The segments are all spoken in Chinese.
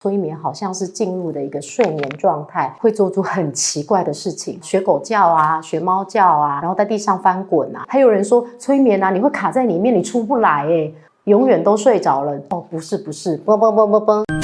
催眠好像是进入的一个睡眠状态，会做出很奇怪的事情，学狗叫啊，学猫叫啊，然后在地上翻滚啊。还有人说催眠啊，你会卡在里面，你出不来，诶，永远都睡着了。哦，不是不是，嘣嘣嘣嘣嘣。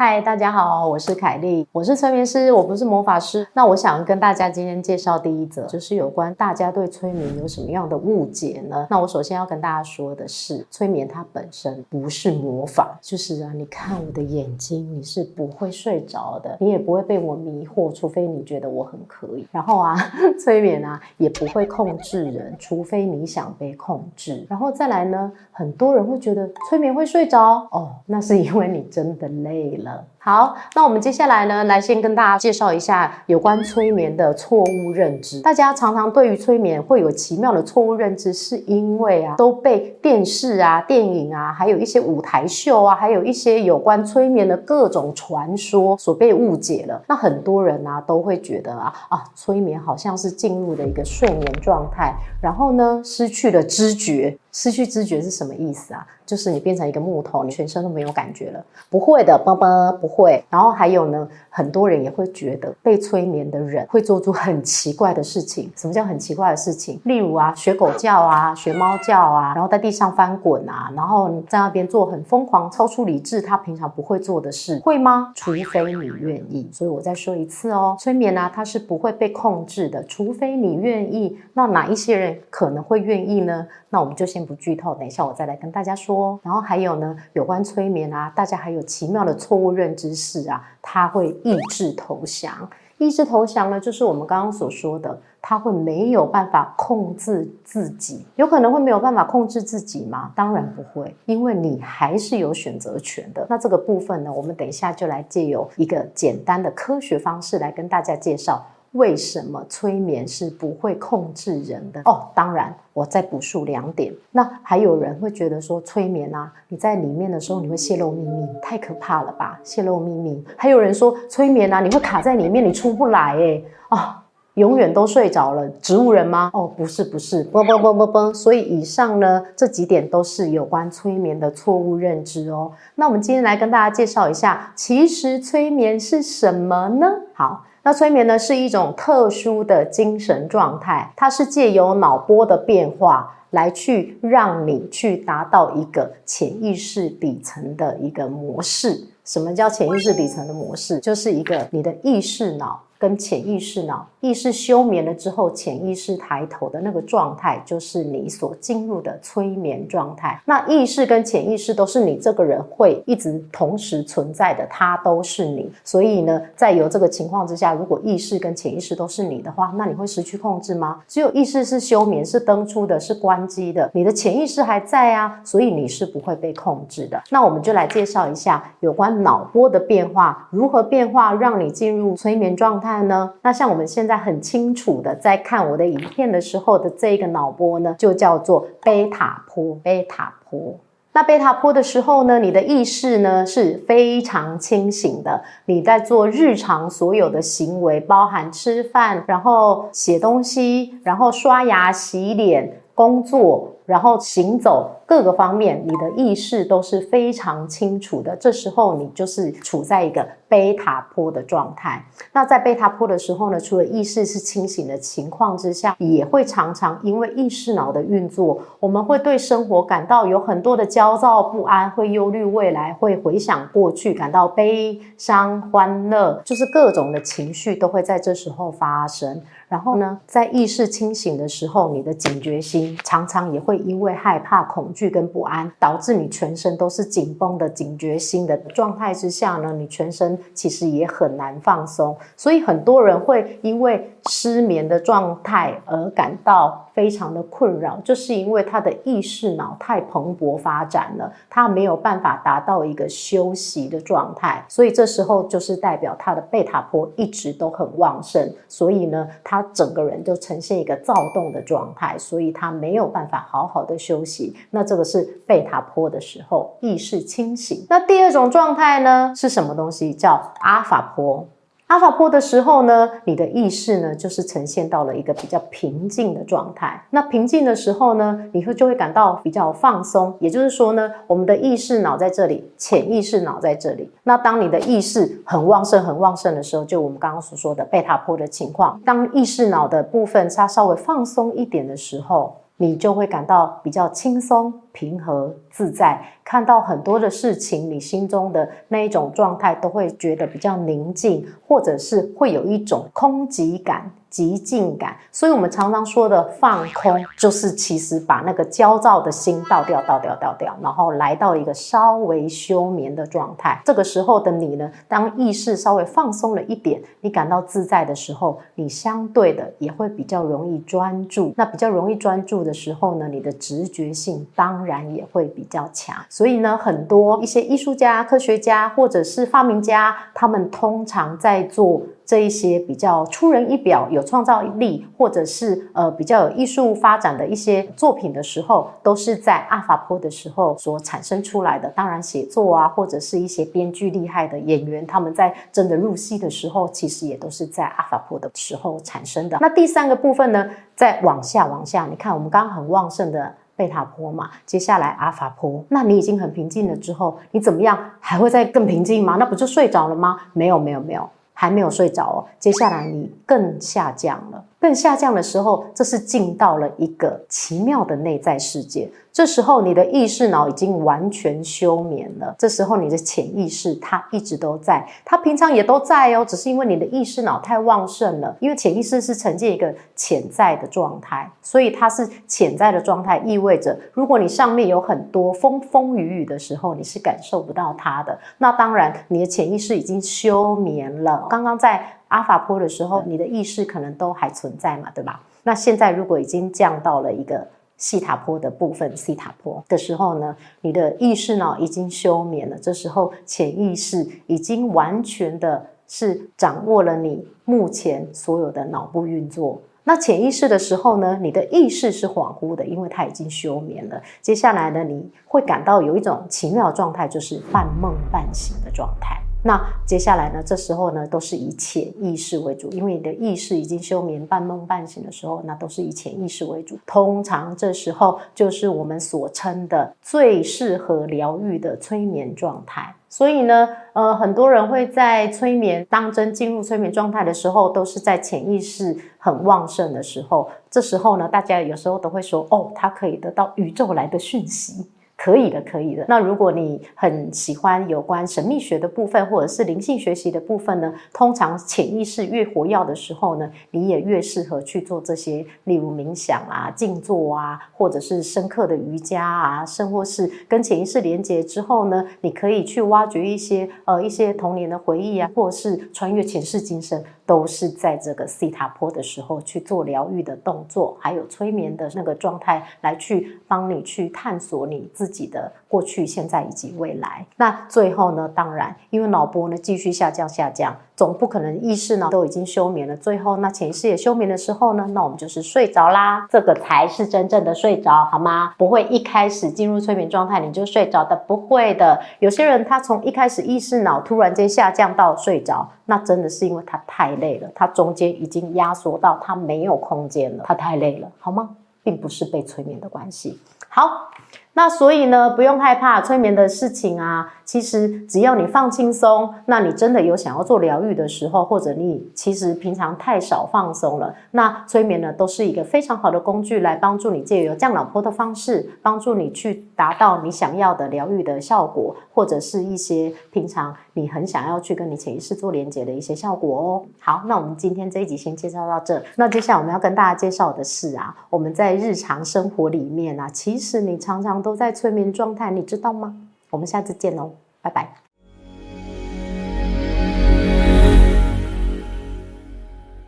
嗨，大家好，我是凯莉，我是催眠师，我不是魔法师。那我想跟大家今天介绍第一则，就是有关大家对催眠有什么样的误解呢？那我首先要跟大家说的是，催眠它本身不是魔法，就是啊，你看我的眼睛，你是不会睡着的，你也不会被我迷惑，除非你觉得我很可以。然后啊，催眠啊也不会控制人，除非你想被控制。然后再来呢，很多人会觉得催眠会睡着，哦，那是因为你真的累了。love. 好，那我们接下来呢，来先跟大家介绍一下有关催眠的错误认知。大家常常对于催眠会有奇妙的错误认知，是因为啊都被电视啊、电影啊，还有一些舞台秀啊，还有一些有关催眠的各种传说所被误解了。那很多人啊都会觉得啊啊，催眠好像是进入的一个睡眠状态，然后呢失去了知觉。失去知觉是什么意思啊？就是你变成一个木头，你全身都没有感觉了。不会的，啵啵，不会。会然后还有呢，很多人也会觉得被催眠的人会做出很奇怪的事情。什么叫很奇怪的事情？例如啊，学狗叫啊，学猫叫啊，然后在地上翻滚啊，然后在那边做很疯狂、超出理智，他平常不会做的事，会吗？除非你愿意。所以我再说一次哦，催眠啊，它是不会被控制的，除非你愿意。那哪一些人可能会愿意呢？那我们就先。不剧透，等一下我再来跟大家说。然后还有呢，有关催眠啊，大家还有奇妙的错误认知是啊，他会意志投降。意志投降呢，就是我们刚刚所说的，他会没有办法控制自己。有可能会没有办法控制自己吗？当然不会，因为你还是有选择权的。那这个部分呢，我们等一下就来借由一个简单的科学方式来跟大家介绍。为什么催眠是不会控制人的？哦，当然，我再补述两点。那还有人会觉得说，催眠啊，你在里面的时候你会泄露秘密，太可怕了吧？泄露秘密。还有人说，催眠啊，你会卡在里面，你出不来，诶啊，永远都睡着了。植物人吗？哦，不是，不是，嘣嘣嘣嘣嘣。所以以上呢，这几点都是有关催眠的错误认知哦。那我们今天来跟大家介绍一下，其实催眠是什么呢？好。那催眠呢，是一种特殊的精神状态，它是借由脑波的变化来去让你去达到一个潜意识底层的一个模式。什么叫潜意识底层的模式？就是一个你的意识脑。跟潜意识脑，意识休眠了之后，潜意识抬头的那个状态，就是你所进入的催眠状态。那意识跟潜意识都是你这个人会一直同时存在的，它都是你。所以呢，在有这个情况之下，如果意识跟潜意识都是你的话，那你会失去控制吗？只有意识是休眠，是登出的，是关机的，你的潜意识还在啊，所以你是不会被控制的。那我们就来介绍一下有关脑波的变化，如何变化让你进入催眠状态。看呢，那像我们现在很清楚的在看我的影片的时候的这一个脑波呢，就叫做贝塔波。贝塔波，那贝塔波的时候呢，你的意识呢是非常清醒的，你在做日常所有的行为，包含吃饭，然后写东西，然后刷牙、洗脸、工作，然后行走。各个方面，你的意识都是非常清楚的。这时候，你就是处在一个贝塔波的状态。那在贝塔波的时候呢，除了意识是清醒的情况之下，也会常常因为意识脑的运作，我们会对生活感到有很多的焦躁不安，会忧虑未来，会回想过去，感到悲伤、欢乐，就是各种的情绪都会在这时候发生。然后呢，在意识清醒的时候，你的警觉心常常也会因为害怕、恐惧。惧跟不安，导致你全身都是紧绷的警觉心的状态之下呢，你全身其实也很难放松，所以很多人会因为失眠的状态而感到非常的困扰，就是因为他的意识脑太蓬勃发展了，他没有办法达到一个休息的状态，所以这时候就是代表他的贝塔波一直都很旺盛，所以呢，他整个人就呈现一个躁动的状态，所以他没有办法好好的休息。那这个是贝塔波的时候，意识清醒。那第二种状态呢，是什么东西？叫阿法波。阿法波的时候呢，你的意识呢就是呈现到了一个比较平静的状态。那平静的时候呢，你会就会感到比较放松。也就是说呢，我们的意识脑在这里，潜意识脑在这里。那当你的意识很旺盛、很旺盛的时候，就我们刚刚所说的贝塔波的情况。当意识脑的部分它稍微放松一点的时候，你就会感到比较轻松、平和、自在。看到很多的事情，你心中的那一种状态都会觉得比较宁静，或者是会有一种空寂感、寂静感。所以，我们常常说的放空，就是其实把那个焦躁的心倒掉、倒掉、倒掉，然后来到一个稍微休眠的状态。这个时候的你呢，当意识稍微放松了一点，你感到自在的时候，你相对的也会比较容易专注。那比较容易专注的时候呢，你的直觉性当然也会比较强。所以呢，很多一些艺术家、科学家或者是发明家，他们通常在做这一些比较出人意表、有创造力，或者是呃比较有艺术发展的一些作品的时候，都是在阿法波的时候所产生出来的。当然，写作啊，或者是一些编剧厉害的演员，他们在真的入戏的时候，其实也都是在阿法波的时候产生的。那第三个部分呢，再往下往下，你看我们刚刚很旺盛的。贝塔波嘛，接下来阿法波，那你已经很平静了之后，你怎么样？还会再更平静吗？那不就睡着了吗？没有，没有，没有，还没有睡着哦。接下来你更下降了。更下降的时候，这是进到了一个奇妙的内在世界。这时候，你的意识脑已经完全休眠了。这时候，你的潜意识它一直都在，它平常也都在哦，只是因为你的意识脑太旺盛了。因为潜意识是呈现一个潜在的状态，所以它是潜在的状态，意味着如果你上面有很多风风雨雨的时候，你是感受不到它的。那当然，你的潜意识已经休眠了。刚刚在。阿法波的时候，你的意识可能都还存在嘛，对吧？那现在如果已经降到了一个西塔波的部分，西塔波的时候呢，你的意识呢已经休眠了。这时候潜意识已经完全的是掌握了你目前所有的脑部运作。那潜意识的时候呢，你的意识是恍惚的，因为它已经休眠了。接下来呢，你会感到有一种奇妙状态，就是半梦半醒的状态。那接下来呢？这时候呢，都是以潜意识为主，因为你的意识已经休眠、半梦半醒的时候，那都是以潜意识为主。通常这时候就是我们所称的最适合疗愈的催眠状态。所以呢，呃，很多人会在催眠当真进入催眠状态的时候，都是在潜意识很旺盛的时候。这时候呢，大家有时候都会说：“哦，他可以得到宇宙来的讯息。”可以的，可以的。那如果你很喜欢有关神秘学的部分，或者是灵性学习的部分呢，通常潜意识越活跃的时候呢，你也越适合去做这些，例如冥想啊、静坐啊，或者是深刻的瑜伽啊，甚或是跟潜意识连接之后呢，你可以去挖掘一些呃一些童年的回忆啊，或者是穿越前世今生。都是在这个西塔坡的时候去做疗愈的动作，还有催眠的那个状态，来去帮你去探索你自己的过去、现在以及未来。那最后呢，当然，因为脑波呢继续下降下降。总不可能意识呢都已经休眠了，最后那潜意识也休眠的时候呢，那我们就是睡着啦，这个才是真正的睡着，好吗？不会一开始进入催眠状态你就睡着的，不会的。有些人他从一开始意识脑突然间下降到睡着，那真的是因为他太累了，他中间已经压缩到他没有空间了，他太累了，好吗？并不是被催眠的关系。好。那所以呢，不用害怕催眠的事情啊。其实只要你放轻松，那你真的有想要做疗愈的时候，或者你其实平常太少放松了，那催眠呢都是一个非常好的工具，来帮助你借由降脑波的方式，帮助你去达到你想要的疗愈的效果，或者是一些平常你很想要去跟你潜意识做连接的一些效果哦。好，那我们今天这一集先介绍到这。那接下来我们要跟大家介绍的是啊，我们在日常生活里面啊，其实你常常都。在催眠状态，你知道吗？我们下次见喽，拜拜。